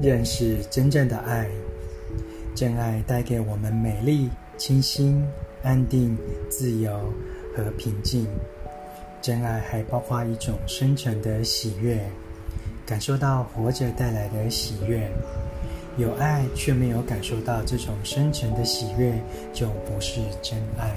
认识真正的爱真爱带给我们美丽清新安定自由和平静。真爱还包括一种深沉的喜悦感受到活着带来的喜悦。有爱却没有感受到这种深沉的喜悦就不是真爱。